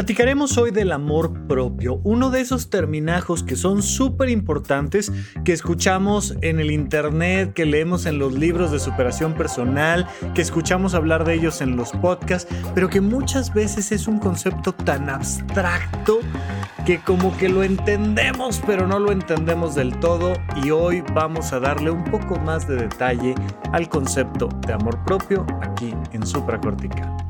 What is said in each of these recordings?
Platicaremos hoy del amor propio, uno de esos terminajos que son súper importantes, que escuchamos en el internet, que leemos en los libros de superación personal, que escuchamos hablar de ellos en los podcasts, pero que muchas veces es un concepto tan abstracto que como que lo entendemos, pero no lo entendemos del todo y hoy vamos a darle un poco más de detalle al concepto de amor propio aquí en Supracortical.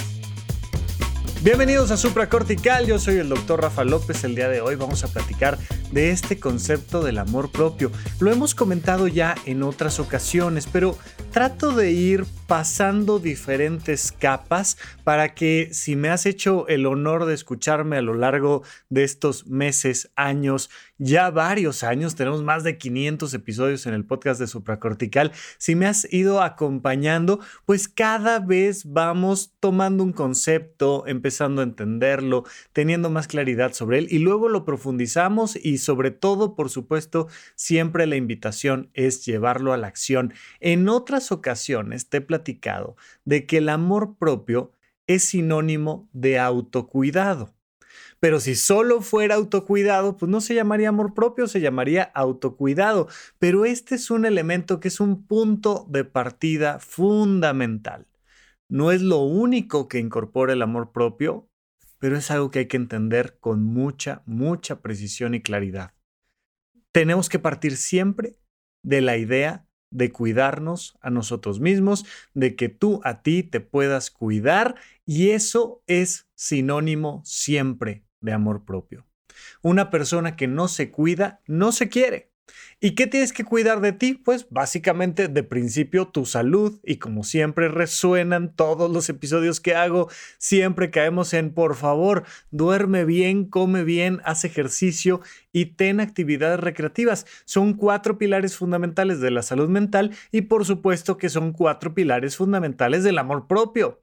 Bienvenidos a Supracortical, yo soy el doctor Rafa López. El día de hoy vamos a platicar de este concepto del amor propio. Lo hemos comentado ya en otras ocasiones, pero trato de ir pasando diferentes capas para que si me has hecho el honor de escucharme a lo largo de estos meses, años, ya varios años, tenemos más de 500 episodios en el podcast de Supracortical, si me has ido acompañando, pues cada vez vamos tomando un concepto, empezando a entenderlo, teniendo más claridad sobre él y luego lo profundizamos y sobre todo, por supuesto, siempre la invitación es llevarlo a la acción. En otras ocasiones te he de que el amor propio es sinónimo de autocuidado. Pero si solo fuera autocuidado, pues no se llamaría amor propio, se llamaría autocuidado. Pero este es un elemento que es un punto de partida fundamental. No es lo único que incorpora el amor propio, pero es algo que hay que entender con mucha, mucha precisión y claridad. Tenemos que partir siempre de la idea de cuidarnos a nosotros mismos, de que tú a ti te puedas cuidar y eso es sinónimo siempre de amor propio. Una persona que no se cuida no se quiere. ¿Y qué tienes que cuidar de ti? Pues básicamente de principio tu salud y como siempre resuenan todos los episodios que hago, siempre caemos en por favor, duerme bien, come bien, haz ejercicio y ten actividades recreativas. Son cuatro pilares fundamentales de la salud mental y por supuesto que son cuatro pilares fundamentales del amor propio.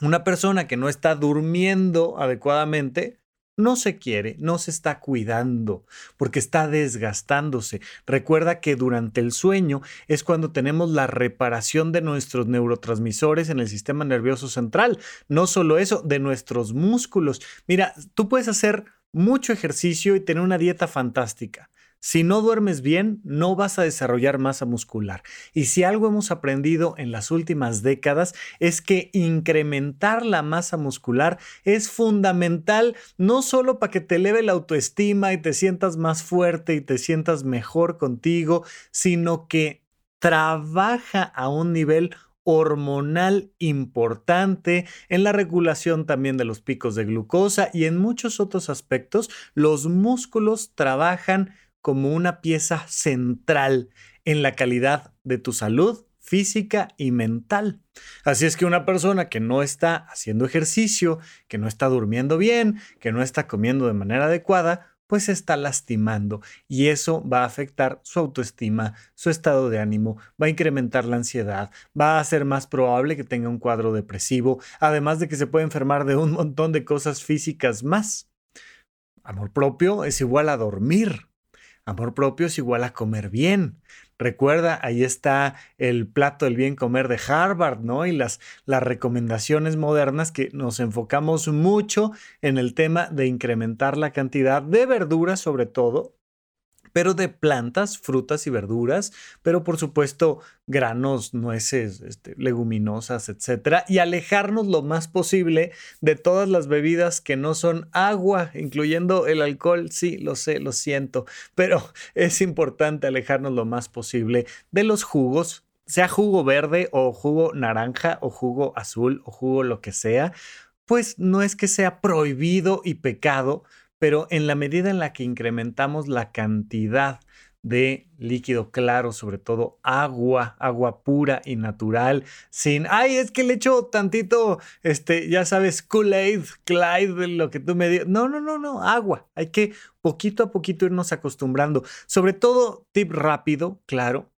Una persona que no está durmiendo adecuadamente no se quiere, no se está cuidando, porque está desgastándose. Recuerda que durante el sueño es cuando tenemos la reparación de nuestros neurotransmisores en el sistema nervioso central. No solo eso, de nuestros músculos. Mira, tú puedes hacer mucho ejercicio y tener una dieta fantástica. Si no duermes bien, no vas a desarrollar masa muscular. Y si algo hemos aprendido en las últimas décadas es que incrementar la masa muscular es fundamental no solo para que te eleve la autoestima y te sientas más fuerte y te sientas mejor contigo, sino que trabaja a un nivel hormonal importante, en la regulación también de los picos de glucosa y en muchos otros aspectos, los músculos trabajan como una pieza central en la calidad de tu salud física y mental. Así es que una persona que no está haciendo ejercicio, que no está durmiendo bien, que no está comiendo de manera adecuada, pues está lastimando y eso va a afectar su autoestima, su estado de ánimo, va a incrementar la ansiedad, va a ser más probable que tenga un cuadro depresivo, además de que se puede enfermar de un montón de cosas físicas más. Amor propio es igual a dormir. Amor propio es igual a comer bien. Recuerda, ahí está el plato del bien comer de Harvard, ¿no? Y las, las recomendaciones modernas que nos enfocamos mucho en el tema de incrementar la cantidad de verduras, sobre todo, pero de plantas, frutas y verduras, pero por supuesto granos, nueces, este, leguminosas, etcétera, y alejarnos lo más posible de todas las bebidas que no son agua, incluyendo el alcohol. Sí, lo sé, lo siento, pero es importante alejarnos lo más posible de los jugos, sea jugo verde o jugo naranja o jugo azul o jugo lo que sea, pues no es que sea prohibido y pecado, pero en la medida en la que incrementamos la cantidad de líquido claro, sobre todo agua, agua pura y natural, sin, ay, es que le echo tantito, este, ya sabes, Kool-Aid, Clyde, lo que tú me digas. No, no, no, no, agua. Hay que poquito a poquito irnos acostumbrando. Sobre todo, tip rápido, claro,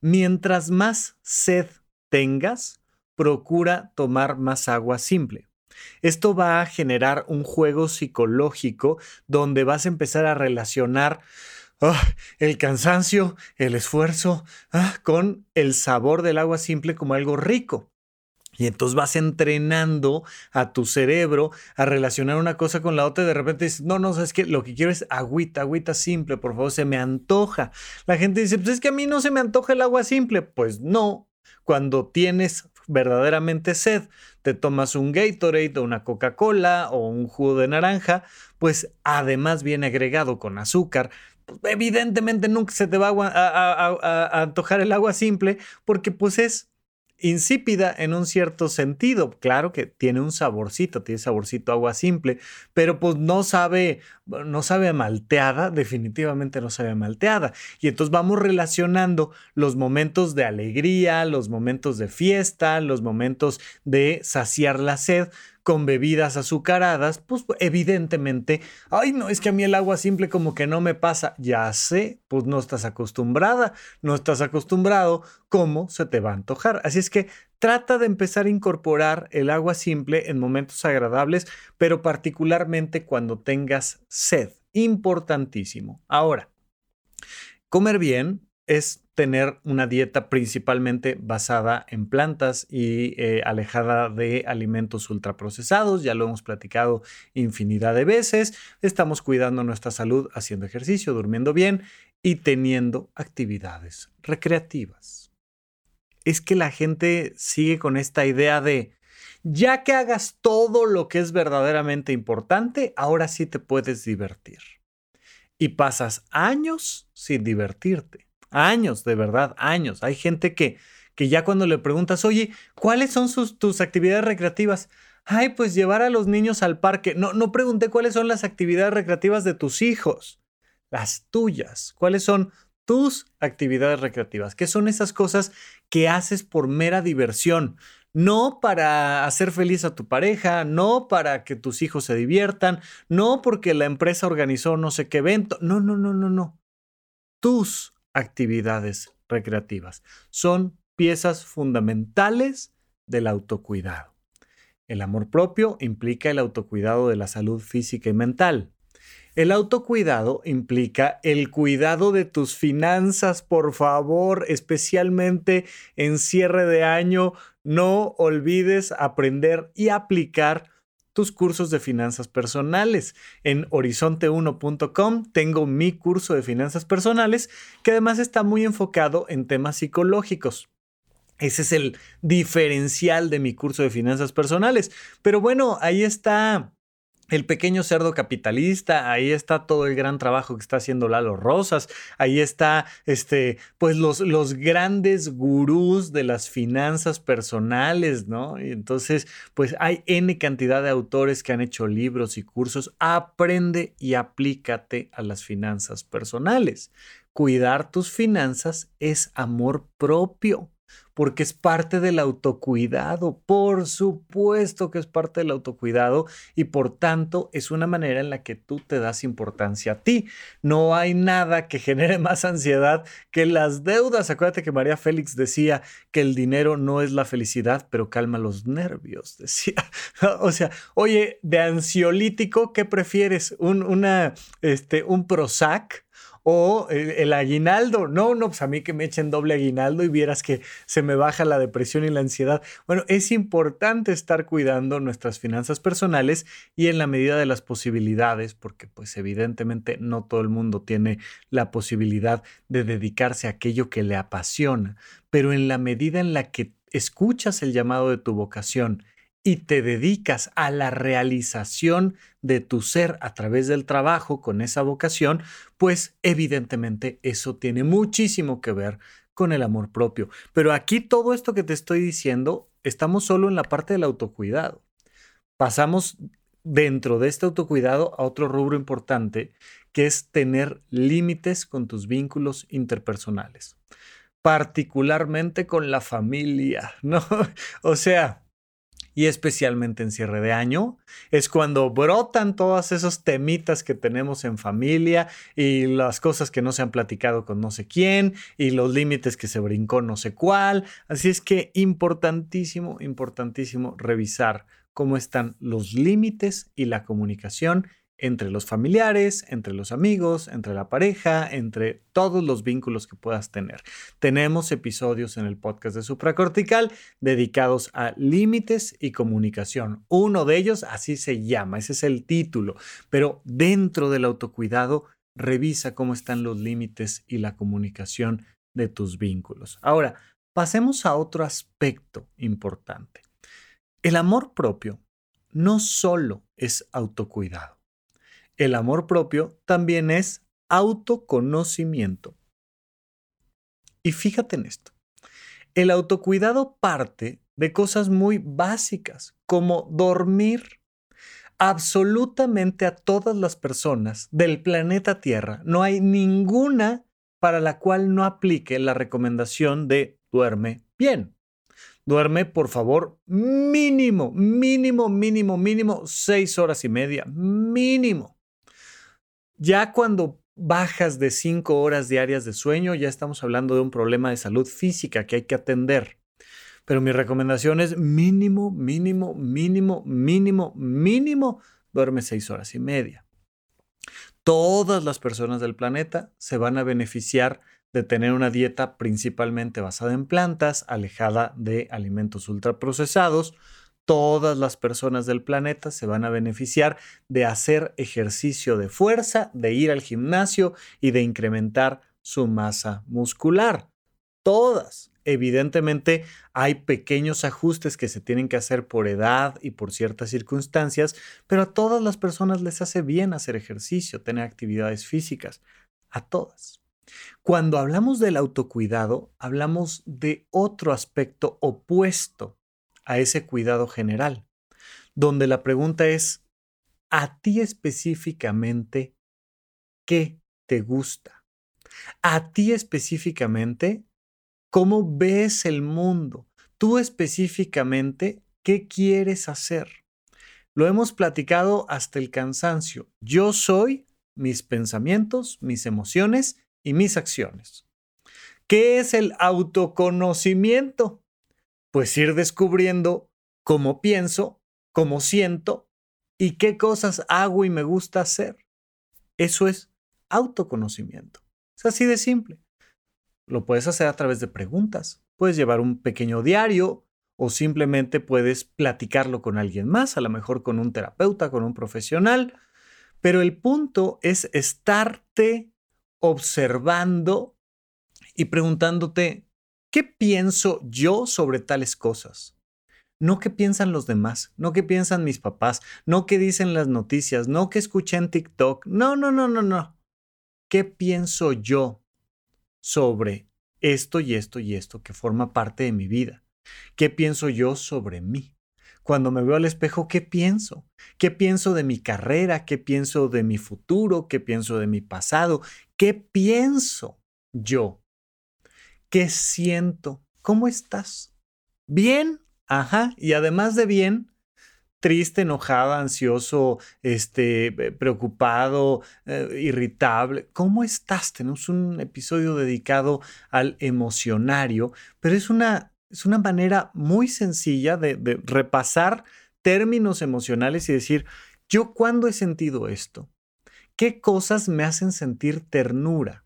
mientras más sed tengas, procura tomar más agua simple. Esto va a generar un juego psicológico donde vas a empezar a relacionar ah, el cansancio, el esfuerzo, ah, con el sabor del agua simple como algo rico. Y entonces vas entrenando a tu cerebro a relacionar una cosa con la otra y de repente dices, no, no, sabes que lo que quiero es agüita, agüita simple, por favor, se me antoja. La gente dice, pues es que a mí no se me antoja el agua simple. Pues no, cuando tienes verdaderamente sed, te tomas un Gatorade o una Coca-Cola o un jugo de naranja, pues además viene agregado con azúcar. Pues, evidentemente nunca se te va a, antojar el agua simple porque pues es insípida en un cierto sentido. Claro que tiene un saborcito, tiene saborcito agua simple, pero pues no sabe, no sabe malteada, definitivamente no sabe malteada. Y entonces vamos relacionando los momentos de alegría, los momentos de fiesta, los momentos de saciar la sed con bebidas azucaradas, pues evidentemente, ay no, es que a mí el agua simple como que no me pasa, ya sé, pues no estás acostumbrada, no estás acostumbrado, ¿cómo se te va a antojar? Así es que trata de empezar a incorporar el agua simple en momentos agradables, pero particularmente cuando tengas sed, importantísimo. Ahora, comer bien es tener una dieta principalmente basada en plantas y eh, alejada de alimentos ultraprocesados. Ya lo hemos platicado infinidad de veces. Estamos cuidando nuestra salud haciendo ejercicio, durmiendo bien y teniendo actividades recreativas. Es que la gente sigue con esta idea de, ya que hagas todo lo que es verdaderamente importante, ahora sí te puedes divertir. Y pasas años sin divertirte Años, de verdad, años. Hay gente que, que ya cuando le preguntas, oye, ¿cuáles son tus actividades recreativas? Ay, pues llevar a los niños al parque. No, no pregunté cuáles son las actividades recreativas de tus hijos, las tuyas. ¿Cuáles son tus actividades recreativas? ¿Qué son esas cosas que haces por mera diversión? No para hacer feliz a tu pareja, no para que tus hijos se diviertan, no porque la empresa organizó no sé qué evento. No, no, no, no, no. Tus actividades recreativas. Son piezas fundamentales del autocuidado. El amor propio implica el autocuidado de la salud física y mental. El autocuidado implica el cuidado de tus finanzas, por favor, especialmente en cierre de año. No olvides aprender y aplicar tus cursos de finanzas personales. En horizonte1.com tengo mi curso de finanzas personales que además está muy enfocado en temas psicológicos. Ese es el diferencial de mi curso de finanzas personales. Pero bueno, ahí está el pequeño cerdo capitalista, ahí está todo el gran trabajo que está haciendo Lalo Rosas, ahí está este, pues los, los grandes gurús de las finanzas personales, ¿no? Y entonces, pues hay N cantidad de autores que han hecho libros y cursos. Aprende y aplícate a las finanzas personales. Cuidar tus finanzas es amor propio porque es parte del autocuidado, por supuesto que es parte del autocuidado y por tanto es una manera en la que tú te das importancia a ti. No hay nada que genere más ansiedad que las deudas. Acuérdate que María Félix decía que el dinero no es la felicidad, pero calma los nervios, decía. o sea, oye, de ansiolítico, ¿qué prefieres? ¿Un, una, este, un Prozac? O el, aguinaldo. No, no, pues a mí que me echen doble aguinaldo y vieras que se me baja la depresión y la ansiedad. Bueno, es importante estar cuidando nuestras finanzas personales y en la medida de las posibilidades, porque pues evidentemente no todo el mundo tiene la posibilidad de dedicarse a aquello que le apasiona, pero en la medida en la que escuchas el llamado de tu vocación y te dedicas a la realización de tu ser a través del trabajo con esa vocación, pues evidentemente eso tiene muchísimo que ver con el amor propio. Pero aquí todo esto que te estoy diciendo, estamos solo en la parte del autocuidado. Pasamos dentro de este autocuidado a otro rubro importante que es tener límites con tus vínculos interpersonales, particularmente con la familia, ¿no? O sea, y especialmente en cierre de año, es cuando brotan todas esos temitas que tenemos en familia y las cosas que no se han platicado con no sé quién y los límites que se brincó no sé cuál. Así es que importantísimo, importantísimo revisar cómo están los límites y la comunicación entre los familiares, entre los amigos, entre la pareja, entre todos los vínculos que puedas tener. Tenemos episodios en el podcast de Supracortical dedicados a límites y comunicación. Uno de ellos así se llama, ese es el título, pero dentro del autocuidado revisa cómo están los límites y la comunicación de tus vínculos. Ahora, pasemos a otro aspecto importante. El amor propio no solo es autocuidado el amor propio también es autoconocimiento. Y fíjate en esto. El autocuidado parte de cosas muy básicas, como dormir. Absolutamente a todas las personas del planeta Tierra no hay ninguna para la cual no aplique la recomendación de duerme bien. Duerme, por favor, mínimo, mínimo, mínimo, mínimo, seis horas y media, mínimo. Ya cuando bajas de cinco horas diarias de sueño, ya estamos hablando de un problema de salud física que hay que atender. Pero mi recomendación es mínimo, mínimo, mínimo, mínimo, mínimo, duerme seis horas y media. Todas las personas del planeta se van a beneficiar de tener una dieta principalmente basada en plantas, alejada de alimentos ultraprocesados, todas las personas del planeta se van a beneficiar de hacer ejercicio de fuerza, de ir al gimnasio y de incrementar su masa muscular. Todas. Evidentemente hay pequeños ajustes que se tienen que hacer por edad y por ciertas circunstancias, pero a todas las personas les hace bien hacer ejercicio, tener actividades físicas. A todas. Cuando hablamos del autocuidado, hablamos de otro aspecto opuesto a ese cuidado general, donde la pregunta es, ¿a ti específicamente qué te gusta? ¿A ti específicamente cómo ves el mundo? Tú específicamente, ¿qué quieres hacer? Lo hemos platicado hasta el cansancio. Yo soy mis pensamientos, mis emociones y mis acciones. ¿Qué es el autoconocimiento? Pues ir descubriendo cómo pienso, cómo siento y qué cosas hago y me gusta hacer. Eso es autoconocimiento. Es así de simple. Lo puedes hacer a través de preguntas. Puedes llevar un pequeño diario o simplemente puedes platicarlo con alguien más, a lo mejor con un terapeuta, con un profesional. Pero el punto es estarte observando y preguntándote, ¿Qué pienso yo sobre tales cosas? No qué piensan los demás, no qué piensan mis papás, no qué dicen las noticias, no qué escuché en TikTok. No, no, no, no, no. ¿Qué pienso yo sobre esto y esto y esto que forma parte de mi vida? ¿Qué pienso yo sobre mí? Cuando me veo al espejo, ¿qué pienso? ¿Qué pienso de mi carrera? ¿Qué pienso de mi futuro? ¿Qué pienso de mi pasado? ¿Qué pienso yo ¿Qué siento? ¿Cómo estás? Bien, ajá. Y además de bien, triste, enojada, ansioso, este, eh, preocupado, eh, irritable. ¿Cómo estás? Tenemos un episodio dedicado al emocionario, pero es una, es una manera muy sencilla de, de repasar términos emocionales y decir, ¿yo cuándo he sentido esto? ¿Qué cosas me hacen sentir ternura?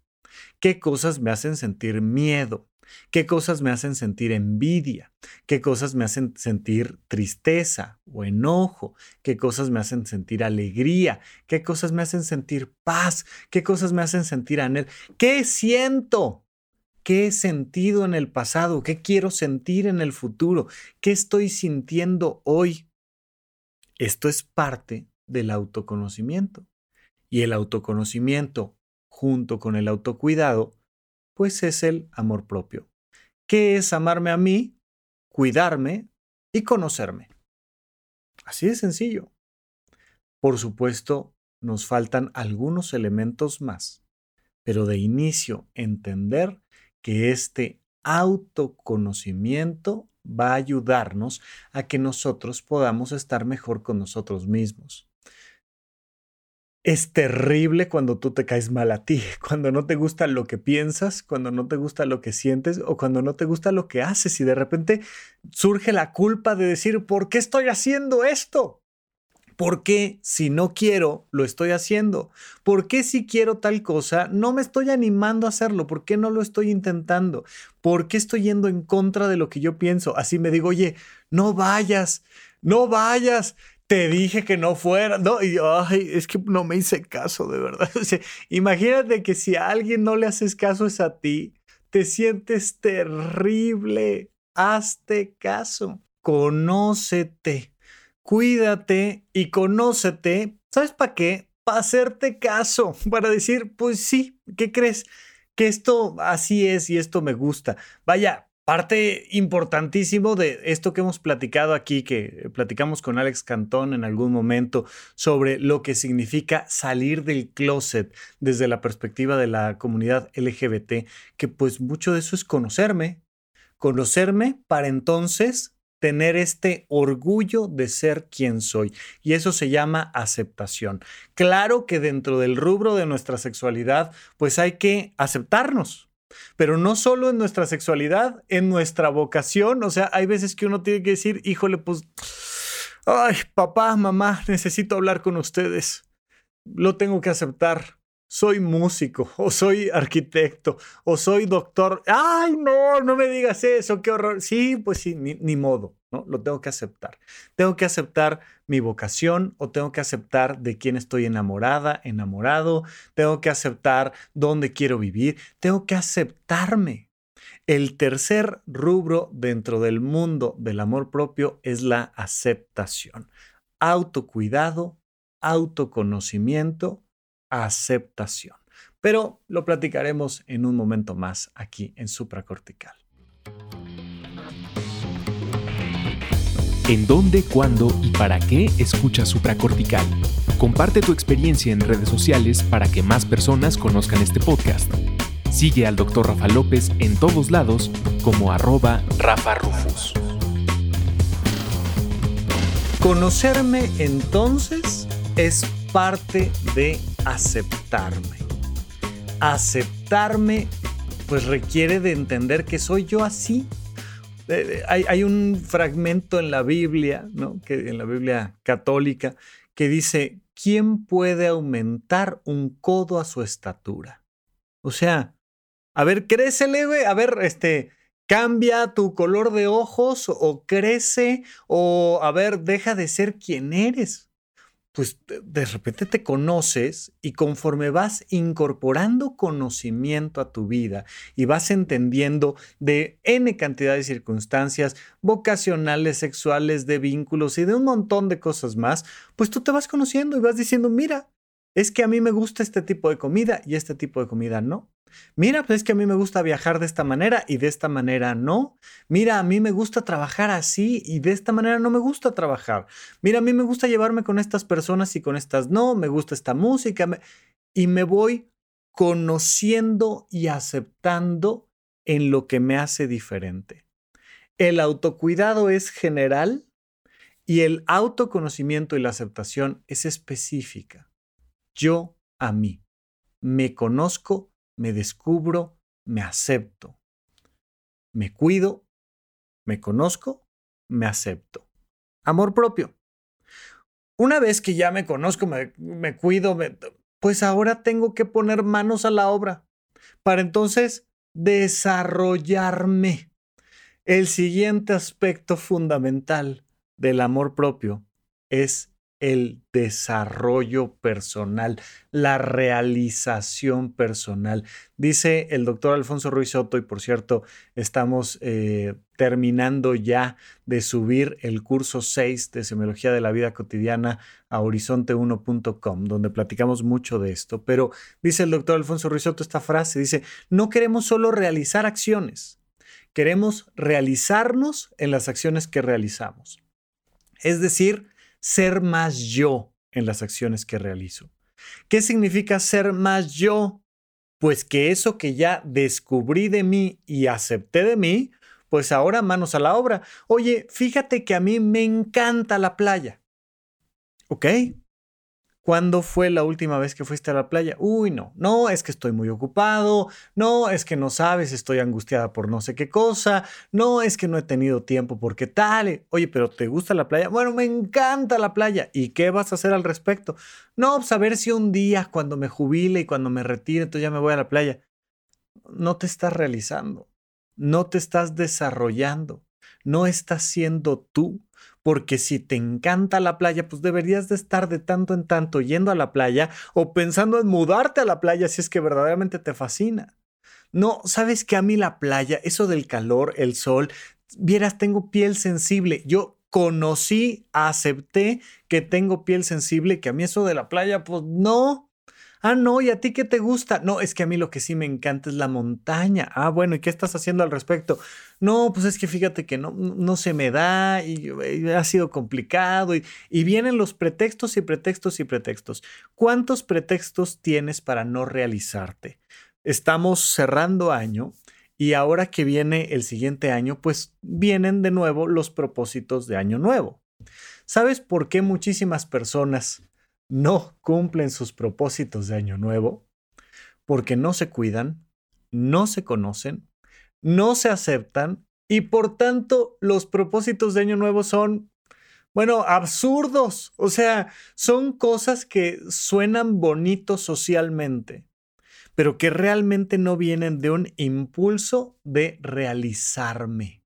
¿Qué cosas me hacen sentir miedo? ¿Qué cosas me hacen sentir envidia? ¿Qué cosas me hacen sentir tristeza o enojo? ¿Qué cosas me hacen sentir alegría? ¿Qué cosas me hacen sentir paz? ¿Qué cosas me hacen sentir anhelo? ¿Qué siento? ¿Qué he sentido en el pasado? ¿Qué quiero sentir en el futuro? ¿Qué estoy sintiendo hoy? Esto es parte del autoconocimiento. Y el autoconocimiento junto con el autocuidado, pues es el amor propio. ¿Qué es amarme a mí? Cuidarme y conocerme. Así de sencillo. Por supuesto, nos faltan algunos elementos más, pero de inicio entender que este autoconocimiento va a ayudarnos a que nosotros podamos estar mejor con nosotros mismos. Es terrible cuando tú te caes mal a ti, cuando no te gusta lo que piensas, cuando no te gusta lo que sientes o cuando no te gusta lo que haces y de repente surge la culpa de decir, ¿por qué estoy haciendo esto? ¿Por qué si no quiero lo estoy haciendo? ¿Por qué si quiero tal cosa no me estoy animando a hacerlo? ¿Por qué no lo estoy intentando? ¿Por qué estoy yendo en contra de lo que yo pienso? Así me digo, oye, no vayas, no vayas. Te dije que no fuera, no, y ay, es que no me hice caso, de verdad. imagínate que si a alguien no le haces caso es a ti, te sientes terrible. Hazte caso, conócete cuídate y conócete. ¿Sabes para qué? Para hacerte caso, para decir, pues sí, ¿qué crees? Que esto así es y esto me gusta. Vaya, parte importantísimo de esto que hemos platicado aquí, que platicamos con Alex Cantón en algún momento sobre lo que significa salir del closet desde la perspectiva de la comunidad LGBT, que pues mucho de eso es conocerme, conocerme para entonces tener este orgullo de ser quien soy. Y eso se llama aceptación. Claro que dentro del rubro de nuestra sexualidad, pues hay que aceptarnos. Pero no solo en nuestra sexualidad, en nuestra vocación. O sea, hay veces que uno tiene que decir, híjole, pues, ay, papá, mamá, necesito hablar con ustedes. Lo tengo que aceptar soy músico o soy arquitecto o soy doctor. Ay, no, no me digas eso, qué horror. Sí, pues sí, ni, modo, ¿no? Lo tengo que aceptar. Tengo que aceptar mi vocación o tengo que aceptar de quién estoy enamorada, enamorado. Tengo que aceptar dónde quiero vivir. Tengo que aceptarme. El tercer rubro dentro del mundo del amor propio es la aceptación. Autocuidado, autoconocimiento aceptación. Pero lo platicaremos en un momento más aquí en supracortical. ¿En dónde, cuándo y para qué escuchas supracortical? Comparte tu experiencia en redes sociales para que más personas conozcan este podcast. Sigue al Dr. Rafa López en todos lados como arroba Rafa Rufus. Conocerme entonces es parte de aceptarme. Aceptarme pues requiere de entender que soy yo así. Hay, un fragmento en la Biblia, ¿no? que, en la Biblia católica, que dice, ¿quién puede aumentar un codo a su estatura? O sea, a ver, crécele, güey, a ver, este, cambia tu color de ojos o crece o, a ver, deja de ser quien eres pues de repente te conoces y conforme vas incorporando conocimiento a tu vida y vas entendiendo de N cantidad de circunstancias vocacionales, sexuales, de vínculos y de un montón de cosas más, pues tú te vas conociendo y vas diciendo, mira, es que a mí me gusta este tipo de comida y este tipo de comida no. Mira, pues es que a mí me gusta viajar de esta manera y de esta manera no. Mira, a mí me gusta trabajar así y de esta manera no me gusta trabajar. Mira, a mí me gusta llevarme con estas personas y con estas no. Me gusta esta música. Y me voy conociendo y aceptando en lo que me hace diferente. El autocuidado es general y el autoconocimiento y la aceptación es específica. Yo a mí. Me conozco me descubro, me acepto. Me cuido, me conozco, me acepto. Amor propio. Una vez que ya me conozco, me, cuido, pues ahora tengo que poner manos a la obra para entonces desarrollarme. El siguiente aspecto fundamental del amor propio es el desarrollo personal, la realización personal. Dice el doctor Alfonso Ruiz y por cierto, estamos eh, terminando ya de subir el curso 6 de Semiología de la Vida Cotidiana a horizonte1.com, donde platicamos mucho de esto. Pero dice el doctor Alfonso Ruiz esta frase, dice, no queremos solo realizar acciones, queremos realizarnos en las acciones que realizamos. Es decir, ser más yo en las acciones que realizo. ¿Qué significa ser más yo? Pues que eso que ya descubrí de mí y acepté de mí, pues ahora manos a la obra. Oye, fíjate que a mí me encanta la playa. ¿Ok? ¿Cuándo fue la última vez que fuiste a la playa? Uy, no, no, es que estoy muy ocupado, no, es que no sabes, estoy angustiada por no sé qué cosa, no, es que no he tenido tiempo porque tal. Oye, pero ¿te gusta la playa? Bueno, me encanta la playa. ¿Y qué vas a hacer al respecto? No, pues a ver si un día cuando me jubile y cuando me retire, entonces ya me voy a la playa. No te estás realizando, no te estás desarrollando, no estás siendo tú porque si te encanta la playa, pues deberías de estar de tanto en tanto yendo a la playa o pensando en mudarte a la playa si es que verdaderamente te fascina. No, sabes que a mí la playa, eso del calor, el sol, vieras, tengo piel sensible. Yo conocí, acepté que tengo piel sensible, que a mí eso de la playa, pues no, Ah, no, ¿y a ti qué te gusta? No, es que a mí lo que sí me encanta es la montaña. Ah, bueno, ¿y qué estás haciendo al respecto? No, pues es que fíjate que no, no se me da y, ha sido complicado y, y vienen los pretextos y pretextos y pretextos. ¿Cuántos pretextos tienes para no realizarte? Estamos cerrando año y ahora que viene el siguiente año, pues vienen de nuevo los propósitos de año nuevo. ¿Sabes por qué muchísimas personas no cumplen sus propósitos de año nuevo porque no se cuidan, no se conocen, no se aceptan y por tanto los propósitos de año nuevo son, bueno, absurdos. O sea, son cosas que suenan bonitos socialmente, pero que realmente no vienen de un impulso de realizarme.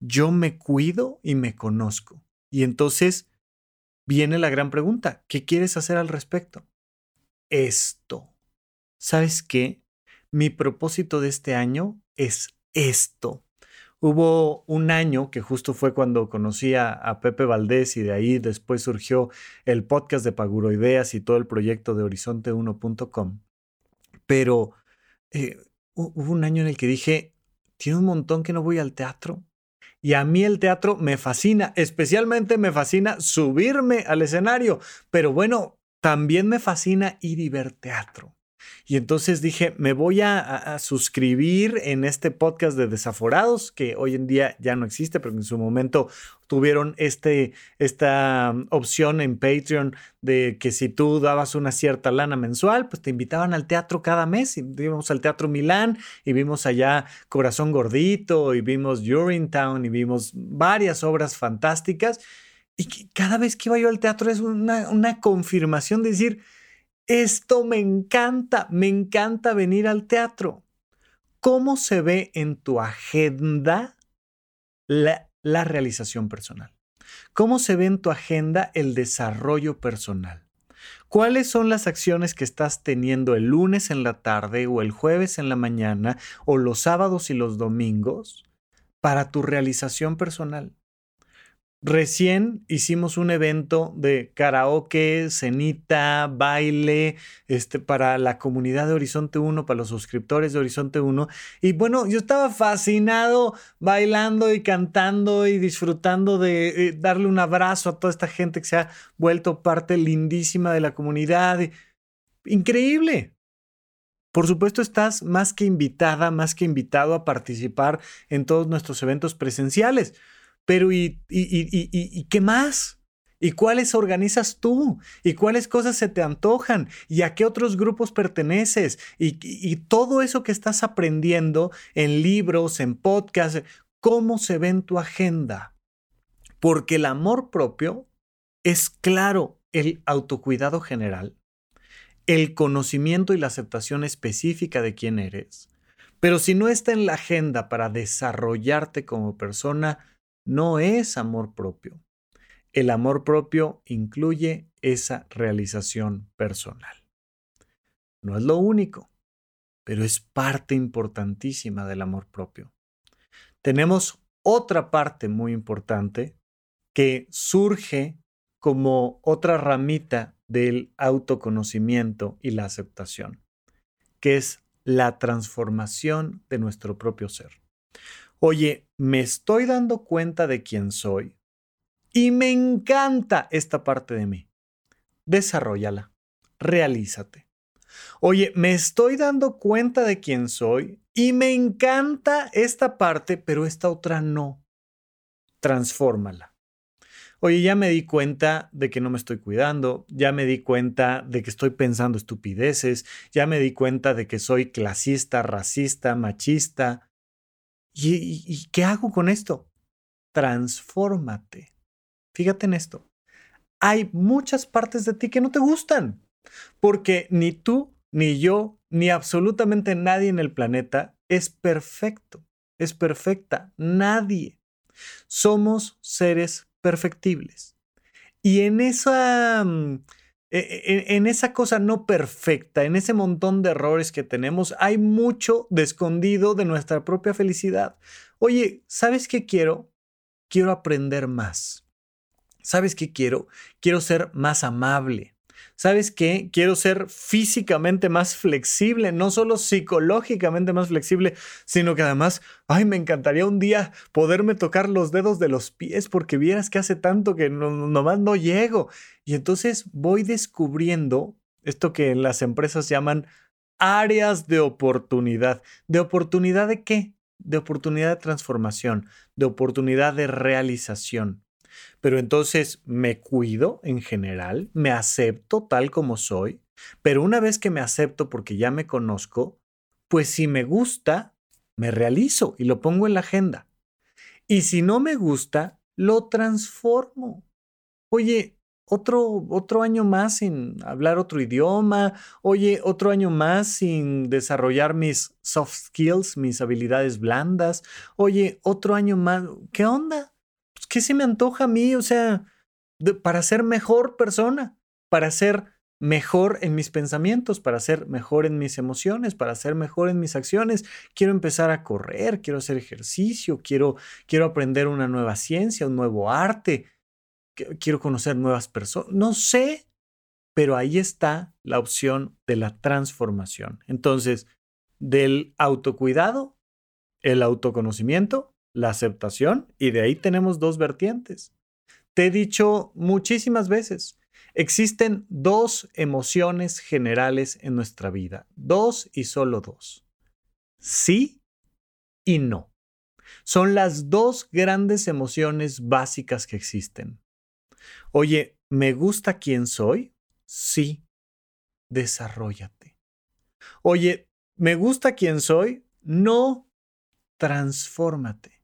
Yo me cuido y me conozco. Y entonces viene la gran pregunta, ¿qué quieres hacer al respecto? Esto. ¿Sabes qué? Mi propósito de este año es esto. Hubo un año que justo fue cuando conocí a, Pepe Valdés y de ahí después surgió el podcast de Paguroideas y todo el proyecto de horizonte1.com. Pero eh, hubo un año en el que dije, tiene un montón que no voy al teatro. Y a mí el teatro me fascina, especialmente me fascina subirme al escenario, pero bueno, también me fascina ir y ver teatro. Y entonces dije, me voy a, suscribir en este podcast de Desaforados, que hoy en día ya no existe, pero en su momento tuvieron este, esta um, opción en Patreon de que si tú dabas una cierta lana mensual, pues te invitaban al teatro cada mes. Y vimos al Teatro Milán y vimos allá Corazón Gordito y vimos Urinetown y vimos varias obras fantásticas. Y cada vez que iba yo al teatro es una, una confirmación de decir, esto me encanta, me encanta venir al teatro. ¿Cómo se ve en tu agenda la, realización personal? ¿Cómo se ve en tu agenda el desarrollo personal? ¿Cuáles son las acciones que estás teniendo el lunes en la tarde o el jueves en la mañana o los sábados y los domingos para tu realización personal? Recién hicimos un evento de karaoke, cenita, baile, este, para la comunidad de Horizonte 1, para los suscriptores de Horizonte 1. Y bueno, yo estaba fascinado bailando y cantando y disfrutando de eh, darle un abrazo a toda esta gente que se ha vuelto parte lindísima de la comunidad. Increíble. Por supuesto, estás más que invitada, más que invitado a participar en todos nuestros eventos presenciales. Pero ¿y, y, qué más? ¿Y cuáles organizas tú? ¿Y cuáles cosas se te antojan? ¿Y a qué otros grupos perteneces? Y, todo eso que estás aprendiendo en libros, en podcasts, ¿cómo se ve en tu agenda? Porque el amor propio es claro, el autocuidado general, el conocimiento y la aceptación específica de quién eres. Pero si no está en la agenda para desarrollarte como persona, no es amor propio. El amor propio incluye esa realización personal. No es lo único, pero es parte importantísima del amor propio. Tenemos otra parte muy importante que surge como otra ramita del autoconocimiento y la aceptación, que es la transformación de nuestro propio ser oye, me estoy dando cuenta de quién soy y me encanta esta parte de mí. Desarrollala, realízate. Oye, me estoy dando cuenta de quién soy y me encanta esta parte, pero esta otra no. Transfórmala. Oye, ya me di cuenta de que no me estoy cuidando, ya me di cuenta de que estoy pensando estupideces, ya me di cuenta de que soy clasista, racista, machista. ¿Y, qué hago con esto? Transfórmate. Fíjate en esto. Hay muchas partes de ti que no te gustan, porque ni tú, ni yo, ni absolutamente nadie en el planeta es perfecto, es perfecta, nadie. Somos seres perfectibles. Y en esa, mm, en esa cosa no perfecta, en ese montón de errores que tenemos, hay mucho de escondido de nuestra propia felicidad. Oye, ¿sabes qué quiero? Quiero aprender más. ¿Sabes qué quiero? Quiero ser más amable. ¿Sabes qué? Quiero ser físicamente más flexible, no solo psicológicamente más flexible, sino que además, ay, me encantaría un día poderme tocar los dedos de los pies porque vieras que hace tanto que no, nomás no llego. Y entonces voy descubriendo esto que en las empresas llaman áreas de oportunidad. ¿De oportunidad de qué? De oportunidad de transformación, de oportunidad de realización pero entonces me cuido en general, me acepto tal como soy, pero una vez que me acepto porque ya me conozco, pues si me gusta, me realizo y lo pongo en la agenda. Y si no me gusta, lo transformo. Oye, otro, otro año más sin hablar otro idioma, oye, otro año más sin desarrollar mis soft skills, mis habilidades blandas, oye, otro año más, ¿qué onda? ¿Qué se me antoja a mí? O sea, para ser mejor persona, para ser mejor en mis pensamientos, para ser mejor en mis emociones, para ser mejor en mis acciones. Quiero empezar a correr, quiero hacer ejercicio, quiero, quiero aprender una nueva ciencia, un nuevo arte, quiero conocer nuevas personas. No sé, pero ahí está la opción de la transformación. Entonces, del autocuidado, el autoconocimiento la aceptación y de ahí tenemos dos vertientes. Te he dicho muchísimas veces, existen dos emociones generales en nuestra vida, dos y solo dos. Sí y no. Son las dos grandes emociones básicas que existen. Oye, ¿me gusta quién soy? Sí. Desarrollate. Oye, ¿me gusta quién soy? No. Transfórmate.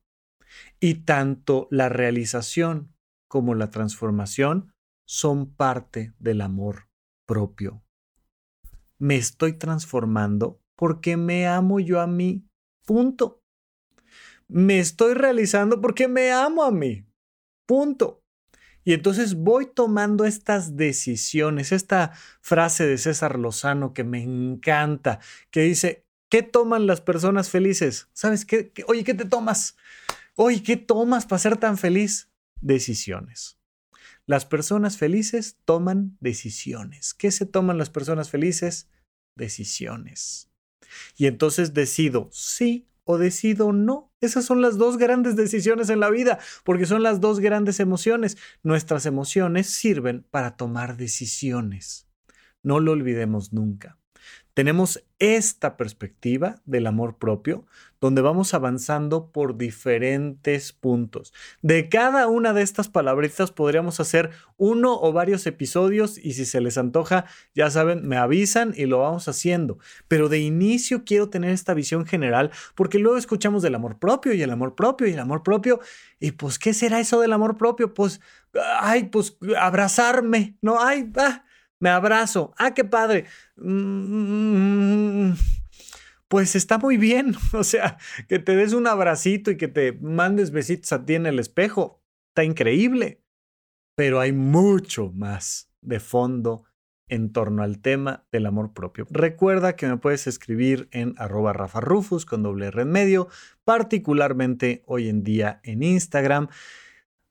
Y tanto la realización como la transformación son parte del amor propio. Me estoy transformando porque me amo yo a mí. Punto. Me estoy realizando porque me amo a mí. Punto. Y entonces voy tomando estas decisiones, esta frase de César Lozano que me encanta, que dice, ¿qué toman las personas felices? ¿Sabes qué? Oye, ¿qué te tomas? Oye, ¿qué tomas para ser tan feliz? Decisiones. Las personas felices toman decisiones. ¿Qué se toman las personas felices? Decisiones. Y entonces decido sí o decido no. Esas son las dos grandes decisiones en la vida, porque son las dos grandes emociones. Nuestras emociones sirven para tomar decisiones. No lo olvidemos nunca tenemos esta perspectiva del amor propio, donde vamos avanzando por diferentes puntos. De cada una de estas palabritas podríamos hacer uno o varios episodios y si se les antoja, ya saben, me avisan y lo vamos haciendo. Pero de inicio quiero tener esta visión general porque luego escuchamos del amor propio y el amor propio y el amor propio. Y pues, ¿qué será eso del amor propio? Pues, ay, pues abrazarme, ¿no? Ay, ah me abrazo. Ah, qué padre. Mm, pues está muy bien. O sea, que te des un abracito y que te mandes besitos a ti en el espejo. Está increíble. Pero hay mucho más de fondo en torno al tema del amor propio. Recuerda que me puedes escribir en arroba Rafa Rufus con doble R en medio, particularmente hoy en día en Instagram.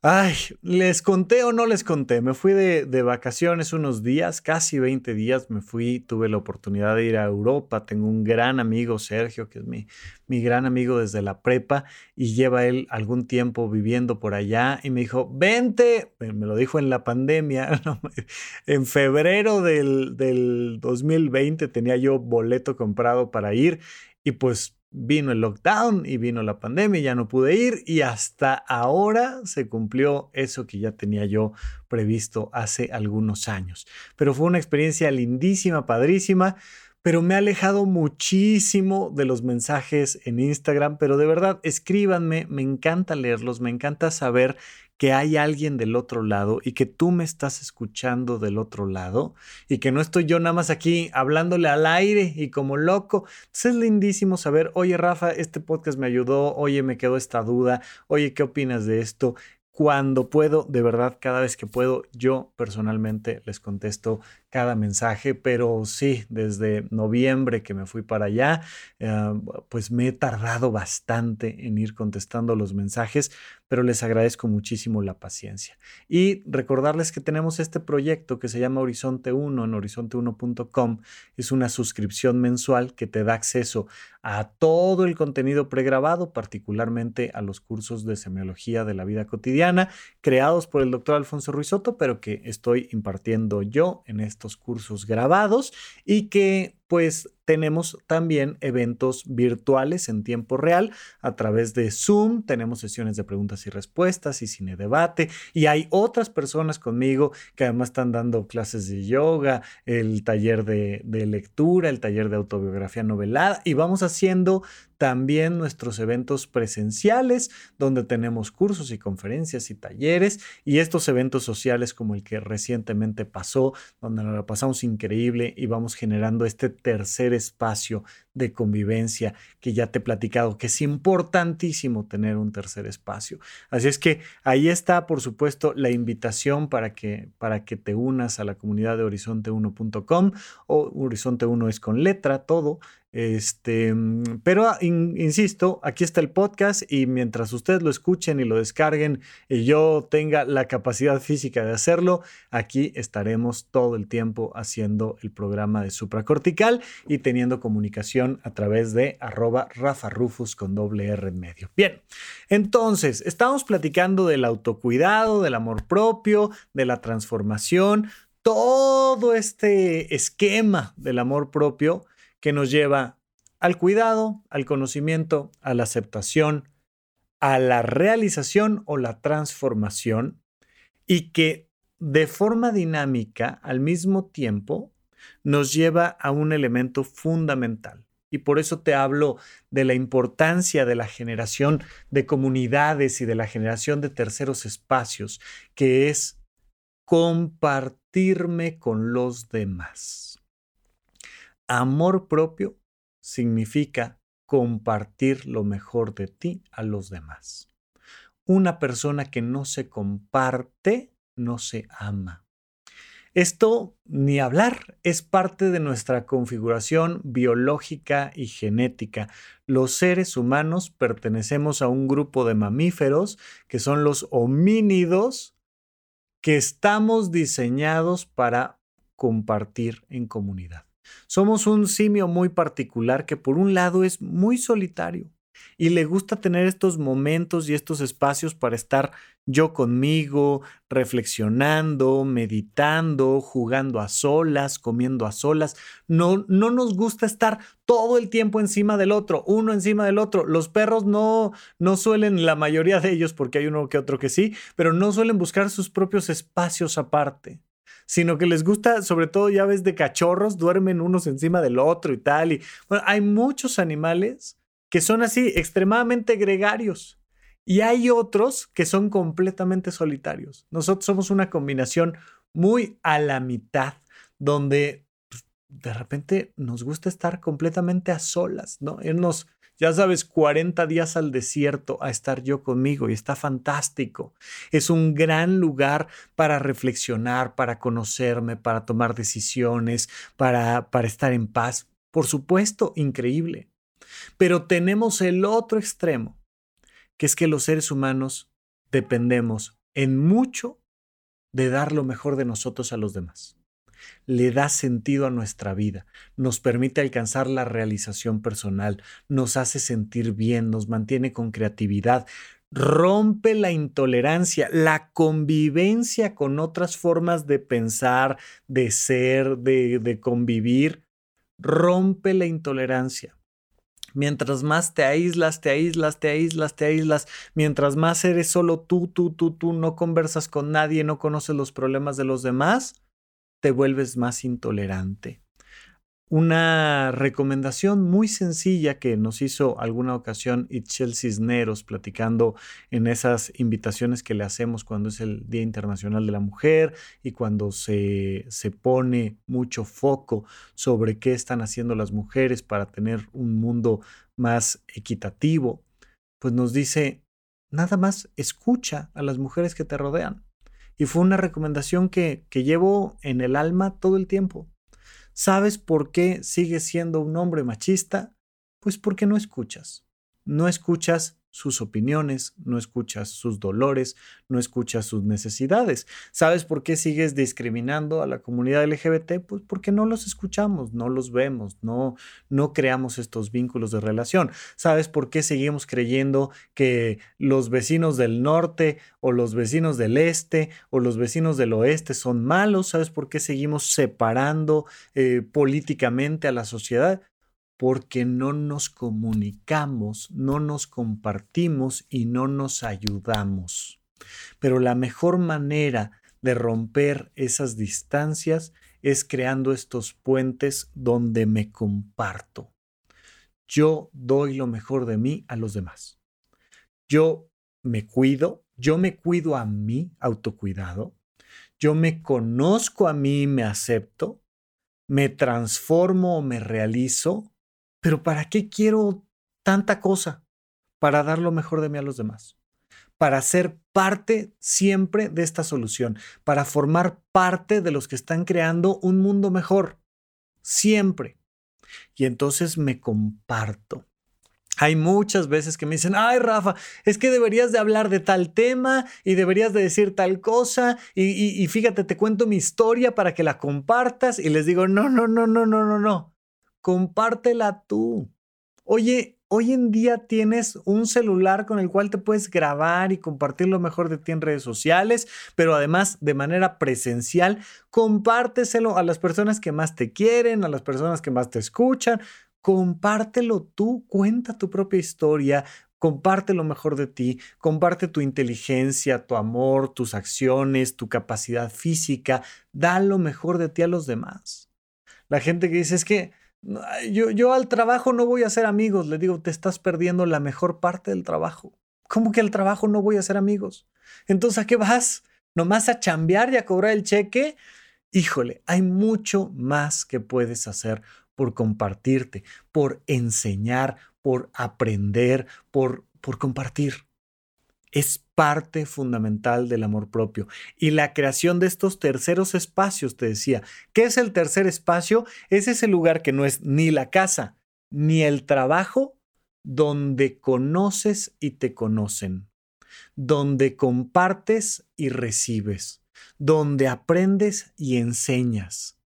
Ay, ¿les conté o no les conté? Me fui de, vacaciones unos días, casi 20 días me fui, tuve la oportunidad de ir a Europa, tengo un gran amigo, Sergio, que es mi, mi gran amigo desde la prepa y lleva él algún tiempo viviendo por allá y me dijo, vente, me lo dijo en la pandemia, en febrero del, del 2020 tenía yo boleto comprado para ir y pues vino el lockdown y vino la pandemia ya no pude ir y hasta ahora se cumplió eso que ya tenía yo previsto hace algunos años. Pero fue una experiencia lindísima, padrísima, pero me ha alejado muchísimo de los mensajes en Instagram, pero de verdad escríbanme, me encanta leerlos, me encanta saber que hay alguien del otro lado y que tú me estás escuchando del otro lado y que no estoy yo nada más aquí hablándole al aire y como loco. Entonces es lindísimo saber, oye Rafa, este podcast me ayudó, oye, me quedó esta duda, oye, ¿qué opinas de esto? Cuando puedo, de verdad, cada vez que puedo, yo personalmente les contesto cada mensaje, pero sí, desde noviembre que me fui para allá, eh, pues me he tardado bastante en ir contestando los mensajes, pero les agradezco muchísimo la paciencia. Y recordarles que tenemos este proyecto que se llama Horizonte 1 en horizonte1.com. Es una suscripción mensual que te da acceso a todo el contenido pregrabado, particularmente a los cursos de semiología de la vida cotidiana, creados por el doctor Alfonso Ruizotto, pero que estoy impartiendo yo en este cursos grabados y que pues tenemos también eventos virtuales en tiempo real a través de Zoom, tenemos sesiones de preguntas y respuestas y cine debate y hay otras personas conmigo que además están dando clases de yoga, el taller de, lectura, el taller de autobiografía novelada y vamos haciendo también nuestros eventos presenciales, donde tenemos cursos y conferencias y talleres, y estos eventos sociales como el que recientemente pasó, donde nos la pasamos increíble y vamos generando este tercer espacio de convivencia que ya te he platicado, que es importantísimo tener un tercer espacio. Así es que ahí está, por supuesto, la invitación para que, para que te unas a la comunidad de horizonte1.com o Horizonte 1 es con letra, todo. Este, mm, pero ah, insisto, aquí está el podcast y mientras ustedes lo escuchen y lo descarguen y yo tenga la capacidad física de hacerlo, aquí estaremos todo el tiempo haciendo el programa de supracortical y teniendo comunicación a través de arroba Rafa Rufus con doble R en medio. Bien, entonces estamos platicando del autocuidado, del amor propio, de la transformación, todo este esquema del amor propio que nos lleva al cuidado, al conocimiento, a la aceptación, a la realización o la transformación y que de forma dinámica al mismo tiempo nos lleva a un elemento fundamental. Y por eso te hablo de la importancia de la generación de comunidades y de la generación de terceros espacios, que es compartirme con los demás. Amor propio significa compartir lo mejor de ti a los demás. Una persona que no se comparte no se ama. Esto, ni hablar, es parte de nuestra configuración biológica y genética. Los seres humanos pertenecemos a un grupo de mamíferos que son los homínidos que estamos diseñados para compartir en comunidad. Somos un simio muy particular que por un lado es muy solitario y le gusta tener estos momentos y estos espacios para estar yo conmigo, reflexionando, meditando, jugando a solas, comiendo a solas. No, no nos gusta estar todo el tiempo encima del otro, uno encima del otro. Los perros no, no suelen, la mayoría de ellos, porque hay uno que otro que sí, pero no suelen buscar sus propios espacios aparte sino que les gusta, sobre todo ya ves de cachorros, duermen unos encima del otro y tal. Y bueno, hay muchos animales que son así, extremadamente gregarios. Y hay otros que son completamente solitarios. Nosotros somos una combinación muy a la mitad, donde pues, de repente nos gusta estar completamente a solas, ¿no? Irnos ya sabes, 40 días al desierto a estar yo conmigo y está fantástico. Es un gran lugar para reflexionar, para conocerme, para tomar decisiones, para, para estar en paz. Por supuesto, increíble. Pero tenemos el otro extremo, que es que los seres humanos dependemos en mucho de dar lo mejor de nosotros a los demás. Le da sentido a nuestra vida, nos permite alcanzar la realización personal, nos hace sentir bien, nos mantiene con creatividad, rompe la intolerancia, la convivencia con otras formas de pensar, de ser, de, de convivir, rompe la intolerancia. Mientras más te aíslas, te aíslas, te aíslas, te aíslas, mientras más eres solo tú, tú, tú, tú, no conversas con nadie, no conoces los problemas de los demás, te vuelves más intolerante una recomendación muy sencilla que nos hizo alguna ocasión Itchel Cisneros platicando en esas invitaciones que le hacemos cuando es el Día Internacional de la Mujer y cuando se, se pone mucho foco sobre qué están haciendo las mujeres para tener un mundo más equitativo, pues nos dice, nada más escucha a las mujeres que te rodean. Y fue una recomendación que, que llevo en el alma todo el tiempo ¿Sabes por qué sigues siendo un hombre machista? Pues porque no escuchas. No escuchas sus opiniones, no escuchas sus dolores, no escuchas sus necesidades. ¿Sabes por qué sigues discriminando a la comunidad LGBT? Pues porque no los escuchamos, no los vemos, no, no creamos estos vínculos de relación. ¿Sabes por qué seguimos creyendo que los vecinos del norte o los vecinos del este o los vecinos del oeste son malos? ¿Sabes por qué seguimos separando eh, políticamente a la sociedad? Porque no nos comunicamos, no nos compartimos y no nos ayudamos. Pero la mejor manera de romper esas distancias es creando estos puentes donde me comparto. Yo doy lo mejor de mí a los demás. Yo me cuido, yo me cuido a mí, autocuidado. Yo me conozco a mí, me acepto, me transformo o me realizo pero ¿para qué quiero tanta cosa? Para dar lo mejor de mí a los demás. Para ser parte siempre de esta solución. Para formar parte de los que están creando un mundo mejor. Siempre. Y entonces me comparto. Hay muchas veces que me dicen, ay Rafa, es que deberías de hablar de tal tema y deberías de decir tal cosa y, fíjate, te cuento mi historia para que la compartas y les digo, no, no, no, no, no, no, no compártela tú. Oye, hoy en día tienes un celular con el cual te puedes grabar y compartir lo mejor de ti en redes sociales, pero además de manera presencial, compárteselo a las personas que más te quieren, a las personas que más te escuchan. Compártelo tú, cuenta tu propia historia, comparte lo mejor de ti, comparte tu inteligencia, tu amor, tus acciones, tu capacidad física, da lo mejor de ti a los demás. La gente que dice es que yo, yo al trabajo no voy a hacer amigos. Le digo, te estás perdiendo la mejor parte del trabajo. ¿Cómo que al trabajo no voy a hacer amigos? Entonces, ¿a qué vas? ¿Nomás a chambear y a cobrar el cheque? Híjole, hay mucho más que puedes hacer por compartirte, por enseñar, por aprender, por, por compartir es parte fundamental del amor propio. Y la creación de estos terceros espacios, te decía, ¿qué es el tercer espacio? Es ese lugar que no es ni la casa, ni el trabajo, donde conoces y te conocen, donde compartes y recibes, donde aprendes y enseñas.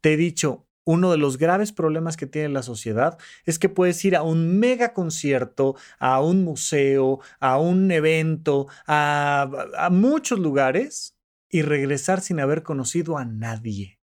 Te he dicho, uno de los graves problemas que tiene la sociedad es que puedes ir a un mega concierto, a un museo, a un evento, a, muchos lugares y regresar sin haber conocido a nadie.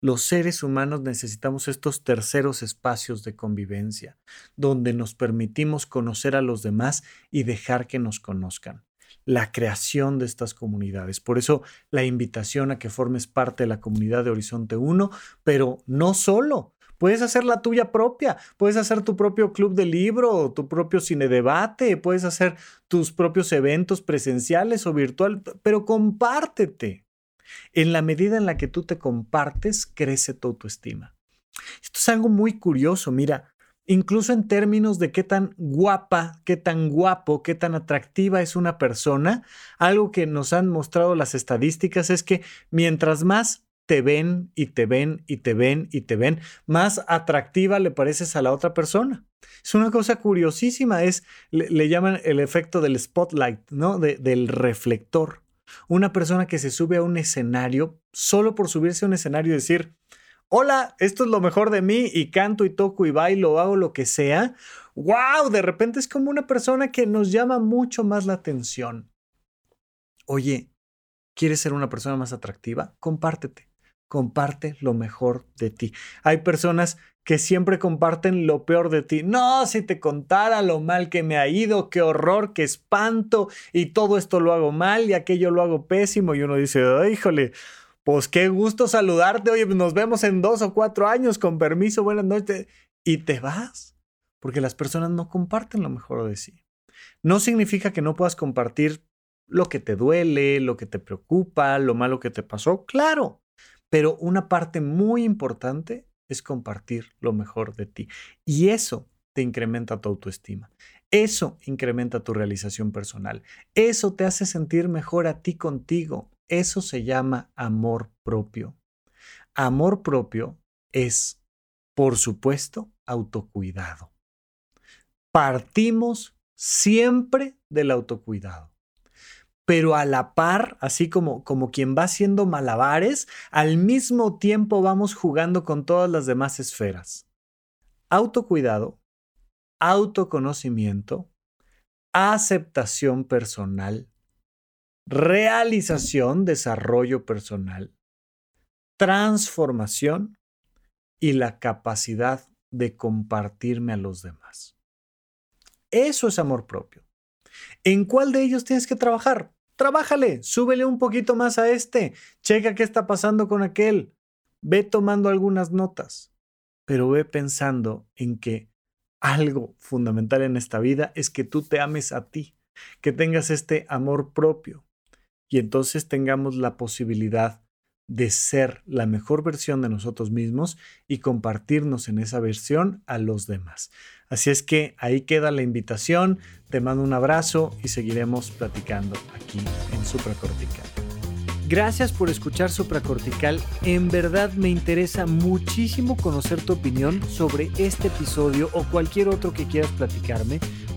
Los seres humanos necesitamos estos terceros espacios de convivencia, donde nos permitimos conocer a los demás y dejar que nos conozcan la creación de estas comunidades. Por eso la invitación a que formes parte de la comunidad de Horizonte 1, pero no solo. Puedes hacer la tuya propia, puedes hacer tu propio club de libro, tu propio cine debate, puedes hacer tus propios eventos presenciales o virtual, pero compártete. En la medida en la que tú te compartes, crece tu autoestima. Esto es algo muy curioso. Mira, incluso en términos de qué tan guapa, qué tan guapo, qué tan atractiva es una persona, algo que nos han mostrado las estadísticas es que mientras más te ven y te ven y te ven y te ven, más atractiva le pareces a la otra persona. Es una cosa curiosísima, es, le, llaman el efecto del spotlight, ¿no? del reflector. Una persona que se sube a un escenario, solo por subirse a un escenario y decir, hola, esto es lo mejor de mí y canto y toco y bailo, hago lo que sea. ¡Wow! De repente es como una persona que nos llama mucho más la atención. Oye, ¿quieres ser una persona más atractiva? Compártete. Comparte lo mejor de ti. Hay personas que siempre comparten lo peor de ti. No, si te contara lo mal que me ha ido, qué horror, qué espanto, y todo esto lo hago mal y aquello lo hago pésimo. Y uno dice, híjole, pues qué gusto saludarte, oye, nos vemos en dos o cuatro años, con permiso, buenas noches. Y te vas, porque las personas no comparten lo mejor de sí. No significa que no puedas compartir lo que te duele, lo que te preocupa, lo malo que te pasó, claro, pero una parte muy importante es compartir lo mejor de ti. Y eso te incrementa tu autoestima. Eso incrementa tu realización personal. Eso te hace sentir mejor a ti contigo. Eso se llama amor propio. Amor propio es, por supuesto, autocuidado. Partimos siempre del autocuidado pero a la par, así como, como quien va haciendo malabares, al mismo tiempo vamos jugando con todas las demás esferas. Autocuidado, autoconocimiento, aceptación personal, realización, desarrollo personal, transformación y la capacidad de compartirme a los demás. Eso es amor propio. ¿En cuál de ellos tienes que trabajar? Trabájale, súbele un poquito más a este, checa qué está pasando con aquel, ve tomando algunas notas, pero ve pensando en que algo fundamental en esta vida es que tú te ames a ti, que tengas este amor propio y entonces tengamos la posibilidad de ser la mejor versión de nosotros mismos y compartirnos en esa versión a los demás. Así es que ahí queda la invitación, te mando un abrazo y seguiremos platicando aquí en Supracortical. Gracias por escuchar Supracortical. En verdad me interesa muchísimo conocer tu opinión sobre este episodio o cualquier otro que quieras platicarme.